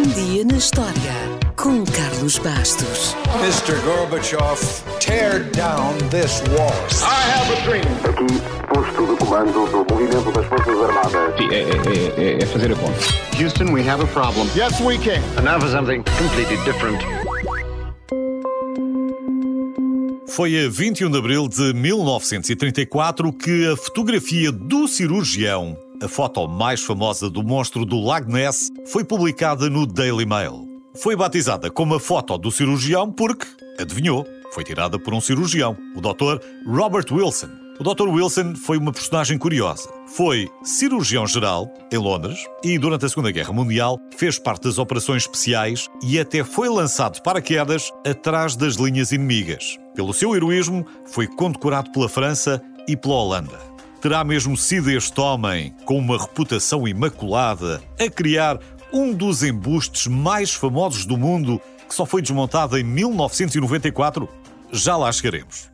Um dia na história com Carlos Bastos. Mr. Gorbachev, tear down this wall. I have a dream. Aqui, posto de comando do movimento das Forças Armadas. Sim, é, é- é- é fazer a conta. Houston, we have a problem. Yes, we can. And now for something completely different. Foi a 21 de abril de 1934 que a fotografia do cirurgião, a foto mais famosa do monstro do Lago Ness, foi publicada no Daily Mail. Foi batizada como a foto do cirurgião porque, adivinhou, foi tirada por um cirurgião, o Dr. Robert Wilson. O Dr. Wilson foi uma personagem curiosa. Foi cirurgião-geral em Londres e, durante a Segunda Guerra Mundial, fez parte das operações especiais e até foi lançado de paraquedas atrás das linhas inimigas. Pelo seu heroísmo, foi condecorado pela França e pela Holanda. Terá mesmo sido este homem, com uma reputação imaculada, a criar um dos embustes mais famosos do mundo que só foi desmontado em 1994? Já lá chegaremos.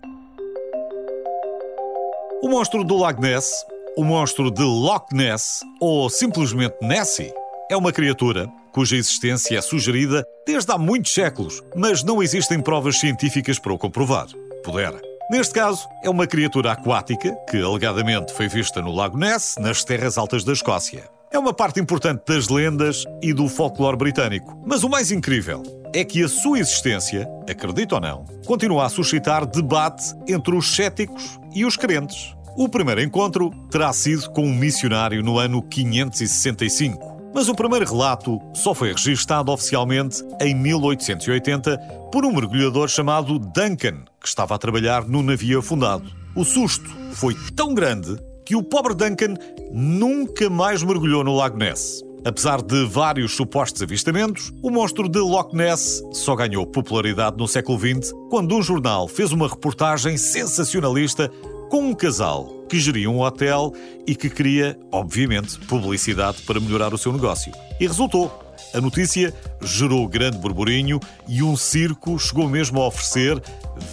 O monstro do Lago Ness, o monstro de Loch Ness ou simplesmente Nessie, é uma criatura cuja existência é sugerida desde há muitos séculos, mas não existem provas científicas para o comprovar. Pudera. Neste caso, é uma criatura aquática que alegadamente foi vista no Lago Ness, nas terras altas da Escócia. É uma parte importante das lendas e do folclore britânico. Mas o mais incrível é que a sua existência, acredita ou não, continua a suscitar debate entre os céticos e os crentes. O primeiro encontro terá sido com um missionário no ano 565. Mas o primeiro relato só foi registado oficialmente em 1880 por um mergulhador chamado Duncan, que estava a trabalhar no navio afundado. O susto foi tão grande que o pobre Duncan nunca mais mergulhou no Lago Ness. Apesar de vários supostos avistamentos, o monstro de Loch Ness só ganhou popularidade no século XX quando um jornal fez uma reportagem sensacionalista com um casal que geria um hotel e que queria, obviamente, publicidade para melhorar o seu negócio. E resultou. A notícia gerou grande burburinho e um circo chegou mesmo a oferecer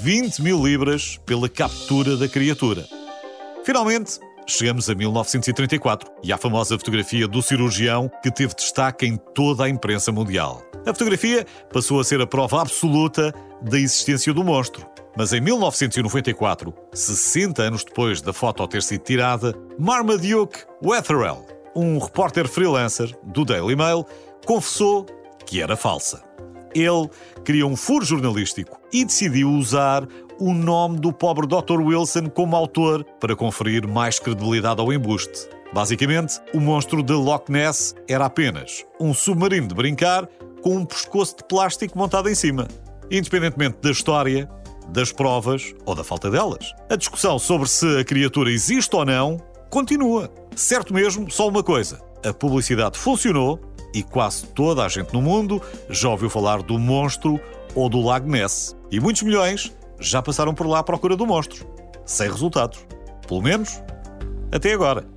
20 mil libras pela captura da criatura. Finalmente, chegamos a 1934 e à famosa fotografia do cirurgião que teve destaque em toda a imprensa mundial. A fotografia passou a ser a prova absoluta da existência do monstro. Mas em 1994, 60 anos depois da foto ter sido tirada, Marmaduke Wetherell, um repórter freelancer do Daily Mail, confessou que era falsa. Ele queria um furo jornalístico e decidiu usar o nome do pobre Dr. Wilson como autor para conferir mais credibilidade ao embuste. Basicamente, o monstro de Loch Ness era apenas um submarino de brincar com um pescoço de plástico montado em cima. Independentemente da história, das provas ou da falta delas. A discussão sobre se a criatura existe ou não continua. Certo mesmo, só uma coisa: a publicidade funcionou e quase toda a gente no mundo já ouviu falar do monstro ou do Lago Ness. E muitos milhões já passaram por lá à procura do monstro. Sem resultados. Pelo menos até agora.